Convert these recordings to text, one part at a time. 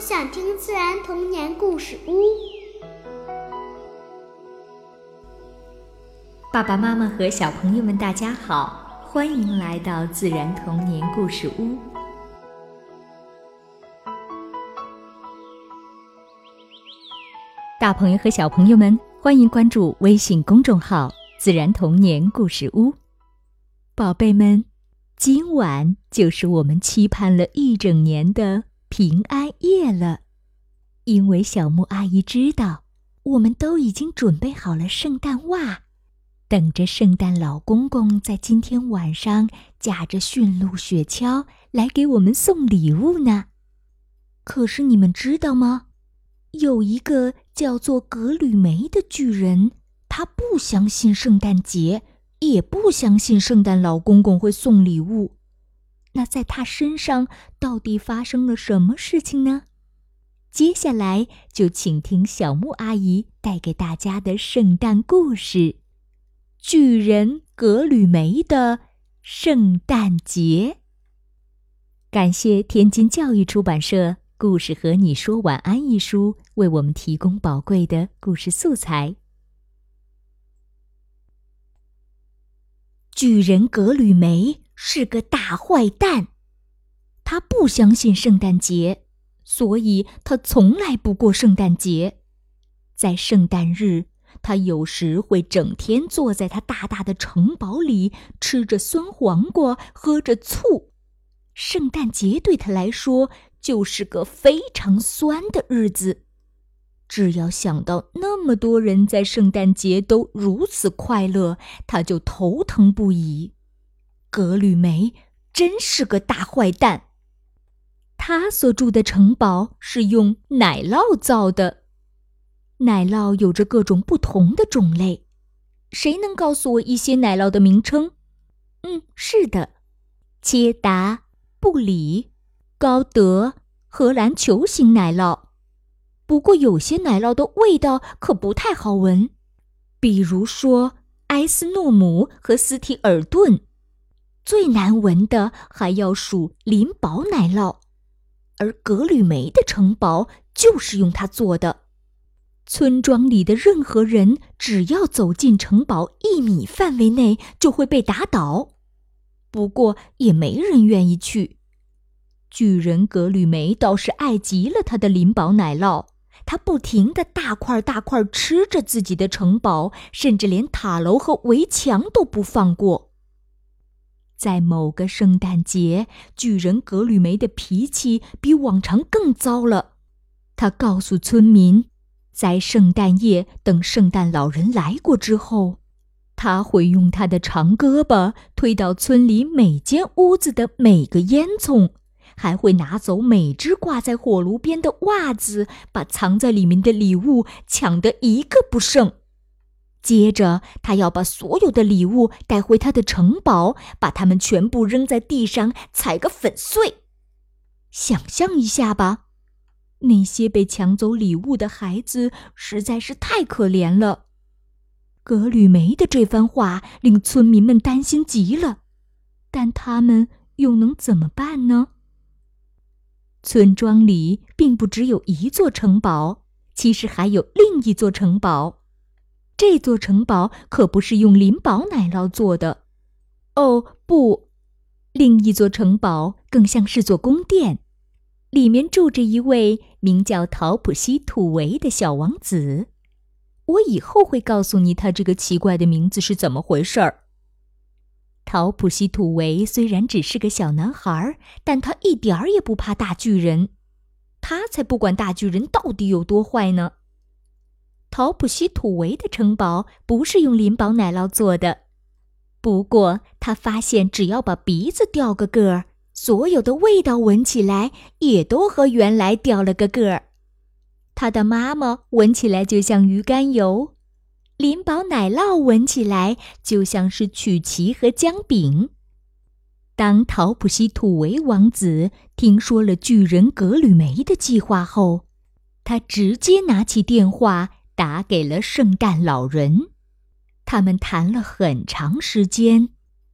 想听自然童年故事屋。爸爸妈妈和小朋友们，大家好，欢迎来到自然童年故事屋。大朋友和小朋友们，欢迎关注微信公众号“自然童年故事屋”。宝贝们，今晚就是我们期盼了一整年的平安夜了，因为小木阿姨知道，我们都已经准备好了圣诞袜，等着圣诞老公公在今天晚上驾着驯鹿雪橇来给我们送礼物呢。可是你们知道吗？有一个叫做格吕梅的巨人，他不相信圣诞节。也不相信圣诞老公公会送礼物，那在他身上到底发生了什么事情呢？接下来就请听小木阿姨带给大家的圣诞故事《巨人格吕梅的圣诞节》。感谢天津教育出版社《故事和你说晚安》一书为我们提供宝贵的故事素材。巨人格吕梅是个大坏蛋，他不相信圣诞节，所以他从来不过圣诞节。在圣诞日，他有时会整天坐在他大大的城堡里，吃着酸黄瓜，喝着醋。圣诞节对他来说就是个非常酸的日子。只要想到那么多人在圣诞节都如此快乐，他就头疼不已。格吕梅真是个大坏蛋。他所住的城堡是用奶酪造的，奶酪有着各种不同的种类。谁能告诉我一些奶酪的名称？嗯，是的，切达、布里、高德、荷兰球形奶酪。不过，有些奶酪的味道可不太好闻，比如说埃斯诺姆和斯提尔顿。最难闻的还要数林堡奶酪，而格吕梅的城堡就是用它做的。村庄里的任何人只要走进城堡一米范围内，就会被打倒。不过，也没人愿意去。巨人格吕梅倒是爱极了他的林堡奶酪。他不停地大块大块吃着自己的城堡，甚至连塔楼和围墙都不放过。在某个圣诞节，巨人格吕梅的脾气比往常更糟了。他告诉村民，在圣诞夜等圣诞老人来过之后，他会用他的长胳膊推倒村里每间屋子的每个烟囱。还会拿走每只挂在火炉边的袜子，把藏在里面的礼物抢得一个不剩。接着，他要把所有的礼物带回他的城堡，把它们全部扔在地上，踩个粉碎。想象一下吧，那些被抢走礼物的孩子实在是太可怜了。格吕梅的这番话令村民们担心极了，但他们又能怎么办呢？村庄里并不只有一座城堡，其实还有另一座城堡。这座城堡可不是用林堡奶酪做的，哦不，另一座城堡更像是座宫殿，里面住着一位名叫陶普西土维的小王子。我以后会告诉你他这个奇怪的名字是怎么回事儿。陶普西土维虽然只是个小男孩，但他一点儿也不怕大巨人。他才不管大巨人到底有多坏呢。陶普西土维的城堡不是用林堡奶酪做的，不过他发现只要把鼻子掉个个儿，所有的味道闻起来也都和原来掉了个个儿。他的妈妈闻起来就像鱼肝油。林堡奶酪闻起来就像是曲奇和姜饼。当陶普西土维王子听说了巨人格吕梅的计划后，他直接拿起电话打给了圣诞老人。他们谈了很长时间，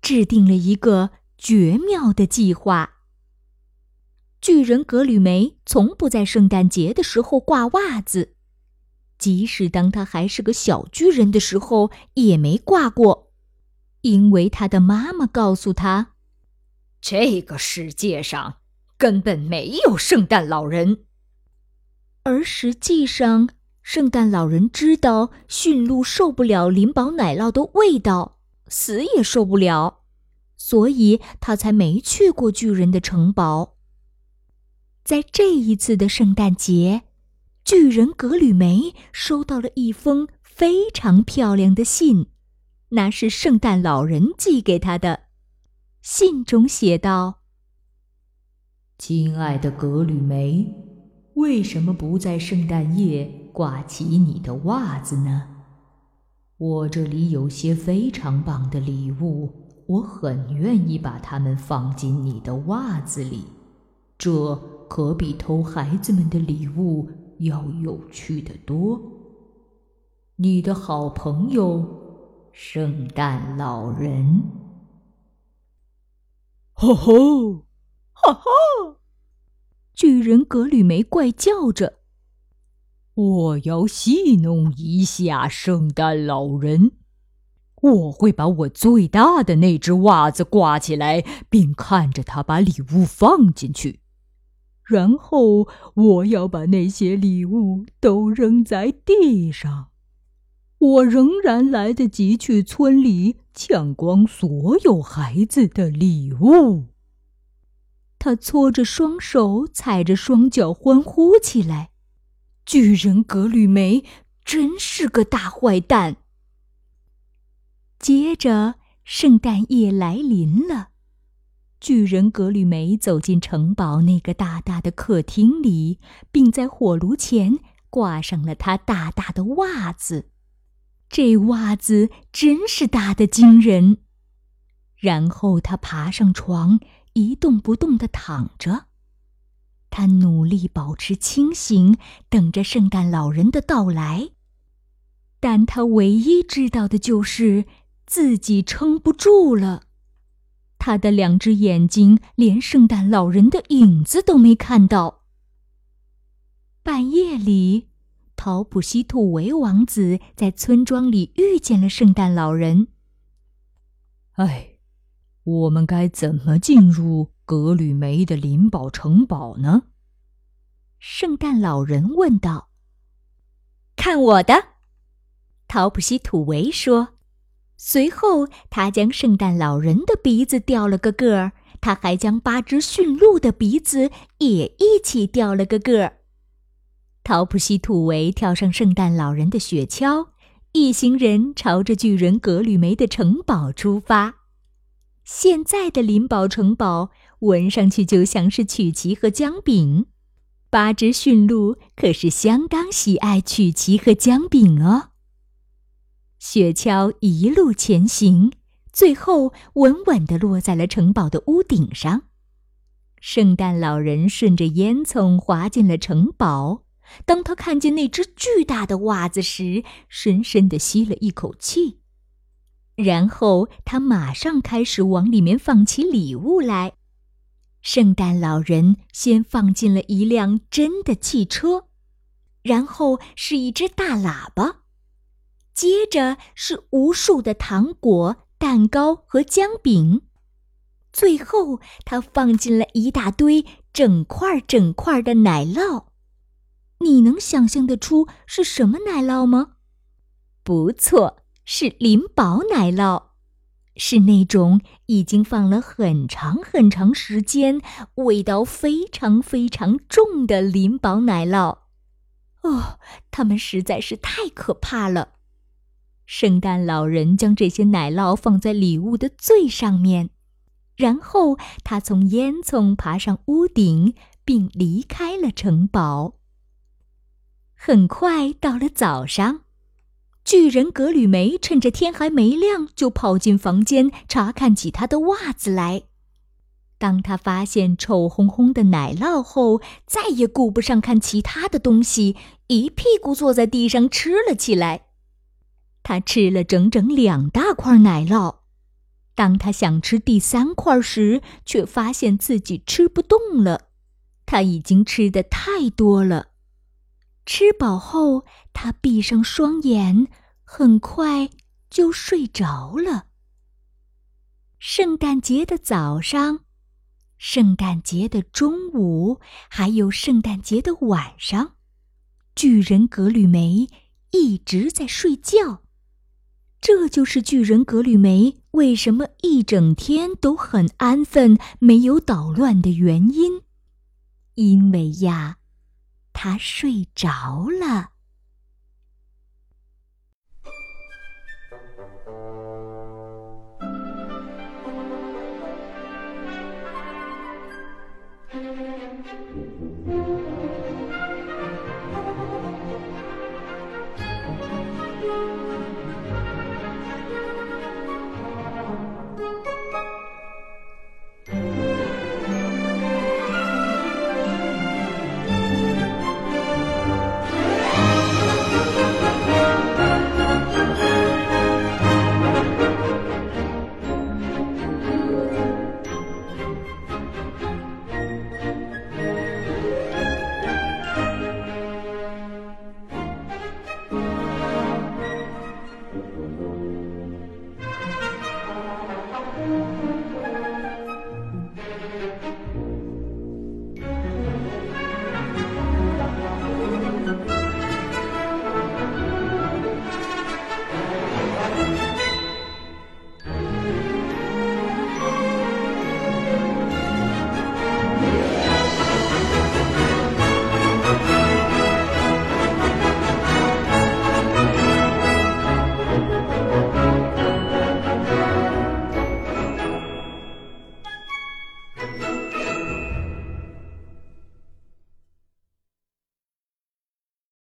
制定了一个绝妙的计划。巨人格吕梅从不在圣诞节的时候挂袜子，即使当他还是个小巨人的时候也没挂过，因为他的妈妈告诉他，这个世界上根本没有圣诞老人。而实际上，圣诞老人知道驯鹿受不了灵宝奶酪的味道，死也受不了，所以他才没去过巨人的城堡。在这一次的圣诞节，巨人格吕梅收到了一封非常漂亮的信，那是圣诞老人寄给他的。信中写道：“亲爱的格吕梅。”为什么不在圣诞夜挂起你的袜子呢？我这里有些非常棒的礼物，我很愿意把它们放进你的袜子里。这可比偷孩子们的礼物要有趣的多。你的好朋友，圣诞老人。吼吼，哈哈！巨人格吕梅怪叫着：“我要戏弄一下圣诞老人，我会把我最大的那只袜子挂起来，并看着他把礼物放进去。然后我要把那些礼物都扔在地上。我仍然来得及去村里抢光所有孩子的礼物。”他搓着双手，踩着双脚，欢呼起来。巨人格吕梅真是个大坏蛋。接着，圣诞夜来临了。巨人格吕梅走进城堡那个大大的客厅里，并在火炉前挂上了他大大的袜子。这袜子真是大的惊人。然后他爬上床。一动不动地躺着，他努力保持清醒，等着圣诞老人的到来。但他唯一知道的就是自己撑不住了。他的两只眼睛连圣诞老人的影子都没看到。半夜里，陶普西土维王子在村庄里遇见了圣诞老人。哎。我们该怎么进入格吕梅的灵宝城堡呢？圣诞老人问道。“看我的！”陶普西土维说。随后，他将圣诞老人的鼻子掉了个个儿，他还将八只驯鹿的鼻子也一起掉了个个儿。陶普西土维跳上圣诞老人的雪橇，一行人朝着巨人格吕梅的城堡出发。现在的灵宝城堡闻上去就像是曲奇和姜饼，八只驯鹿可是相当喜爱曲奇和姜饼哦。雪橇一路前行，最后稳稳地落在了城堡的屋顶上。圣诞老人顺着烟囱滑进了城堡。当他看见那只巨大的袜子时，深深地吸了一口气。然后他马上开始往里面放起礼物来。圣诞老人先放进了一辆真的汽车，然后是一只大喇叭，接着是无数的糖果、蛋糕和姜饼，最后他放进了一大堆整块整块的奶酪。你能想象得出是什么奶酪吗？不错。是灵宝奶酪，是那种已经放了很长很长时间、味道非常非常重的灵宝奶酪。哦，它们实在是太可怕了。圣诞老人将这些奶酪放在礼物的最上面，然后他从烟囱爬上屋顶，并离开了城堡。很快到了早上。巨人格吕梅趁着天还没亮，就跑进房间查看起他的袜子来。当他发现臭烘烘的奶酪后，再也顾不上看其他的东西，一屁股坐在地上吃了起来。他吃了整整两大块奶酪。当他想吃第三块时，却发现自己吃不动了，他已经吃的太多了。吃饱后，他闭上双眼，很快就睡着了。圣诞节的早上，圣诞节的中午，还有圣诞节的晚上，巨人格吕梅一直在睡觉。这就是巨人格吕梅为什么一整天都很安分、没有捣乱的原因。因为呀，他睡着了。